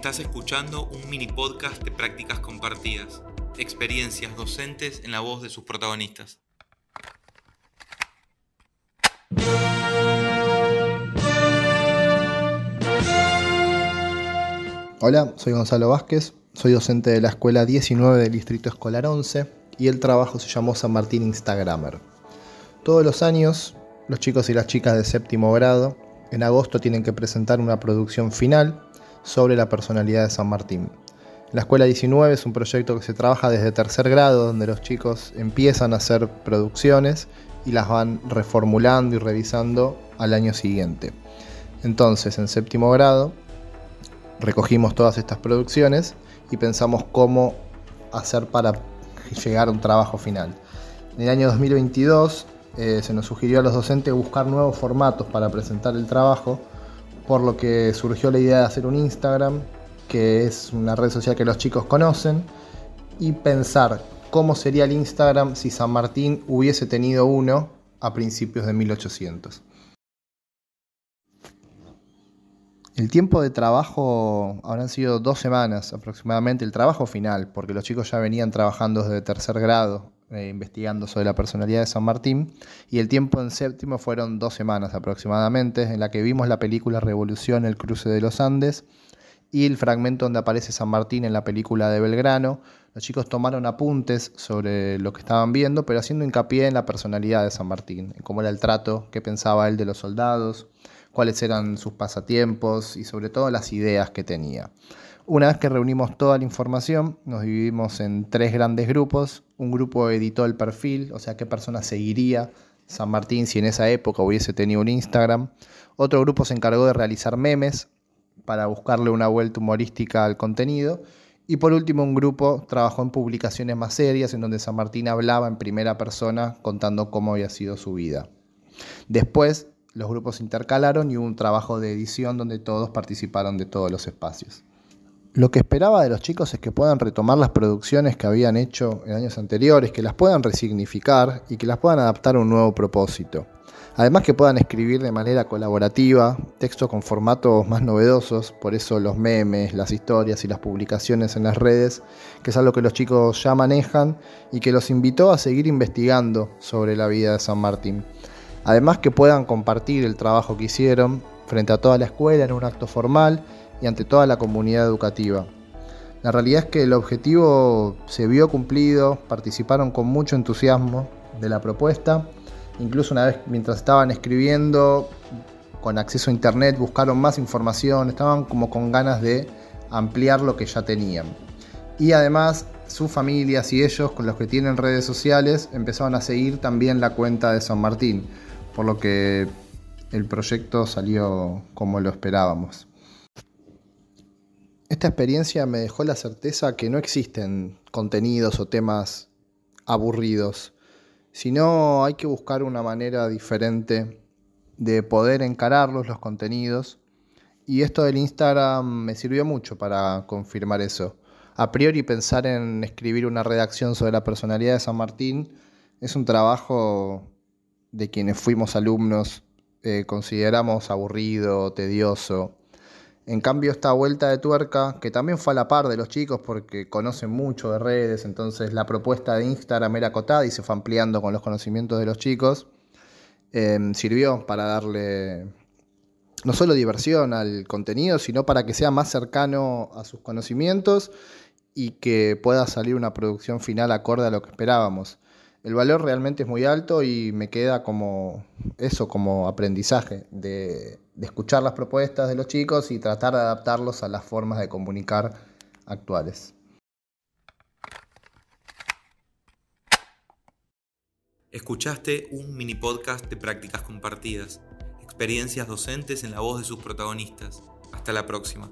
Estás escuchando un mini podcast de prácticas compartidas, experiencias docentes en la voz de sus protagonistas. Hola, soy Gonzalo Vázquez, soy docente de la escuela 19 del Distrito Escolar 11 y el trabajo se llamó San Martín Instagramer. Todos los años, los chicos y las chicas de séptimo grado en agosto tienen que presentar una producción final sobre la personalidad de San Martín. La Escuela 19 es un proyecto que se trabaja desde tercer grado, donde los chicos empiezan a hacer producciones y las van reformulando y revisando al año siguiente. Entonces, en séptimo grado, recogimos todas estas producciones y pensamos cómo hacer para llegar a un trabajo final. En el año 2022 eh, se nos sugirió a los docentes buscar nuevos formatos para presentar el trabajo, por lo que surgió la idea de hacer un Instagram, que es una red social que los chicos conocen, y pensar cómo sería el Instagram si San Martín hubiese tenido uno a principios de 1800. El tiempo de trabajo habrán sido dos semanas aproximadamente, el trabajo final, porque los chicos ya venían trabajando desde tercer grado, eh, investigando sobre la personalidad de San Martín, y el tiempo en séptimo fueron dos semanas aproximadamente, en la que vimos la película Revolución, el cruce de los Andes, y el fragmento donde aparece San Martín en la película de Belgrano. Los chicos tomaron apuntes sobre lo que estaban viendo, pero haciendo hincapié en la personalidad de San Martín, en cómo era el trato, qué pensaba él de los soldados, cuáles eran sus pasatiempos y sobre todo las ideas que tenía. Una vez que reunimos toda la información, nos dividimos en tres grandes grupos. Un grupo editó el perfil, o sea, qué persona seguiría San Martín si en esa época hubiese tenido un Instagram. Otro grupo se encargó de realizar memes para buscarle una vuelta humorística al contenido. Y por último, un grupo trabajó en publicaciones más serias en donde San Martín hablaba en primera persona contando cómo había sido su vida. Después los grupos se intercalaron y hubo un trabajo de edición donde todos participaron de todos los espacios. Lo que esperaba de los chicos es que puedan retomar las producciones que habían hecho en años anteriores, que las puedan resignificar y que las puedan adaptar a un nuevo propósito. Además que puedan escribir de manera colaborativa, textos con formatos más novedosos, por eso los memes, las historias y las publicaciones en las redes, que es algo que los chicos ya manejan y que los invitó a seguir investigando sobre la vida de San Martín. Además que puedan compartir el trabajo que hicieron frente a toda la escuela en un acto formal y ante toda la comunidad educativa. La realidad es que el objetivo se vio cumplido, participaron con mucho entusiasmo de la propuesta, incluso una vez mientras estaban escribiendo, con acceso a internet, buscaron más información, estaban como con ganas de ampliar lo que ya tenían. Y además sus familias y ellos, con los que tienen redes sociales, empezaron a seguir también la cuenta de San Martín por lo que el proyecto salió como lo esperábamos. Esta experiencia me dejó la certeza que no existen contenidos o temas aburridos, sino hay que buscar una manera diferente de poder encararlos, los contenidos. Y esto del Instagram me sirvió mucho para confirmar eso. A priori pensar en escribir una redacción sobre la personalidad de San Martín es un trabajo de quienes fuimos alumnos eh, consideramos aburrido, tedioso. En cambio, esta vuelta de tuerca, que también fue a la par de los chicos porque conocen mucho de redes, entonces la propuesta de Instagram era acotada y se fue ampliando con los conocimientos de los chicos, em, sirvió para darle no solo diversión al contenido, sino para que sea más cercano a sus conocimientos y que pueda salir una producción final acorde a lo que esperábamos. El valor realmente es muy alto y me queda como eso, como aprendizaje, de, escuchar las propuestas de los chicos y tratar de adaptarlos a las formas de comunicar actuales. Escuchaste un mini podcast de prácticas compartidas, experiencias docentes en la voz de sus protagonistas. Hasta la próxima.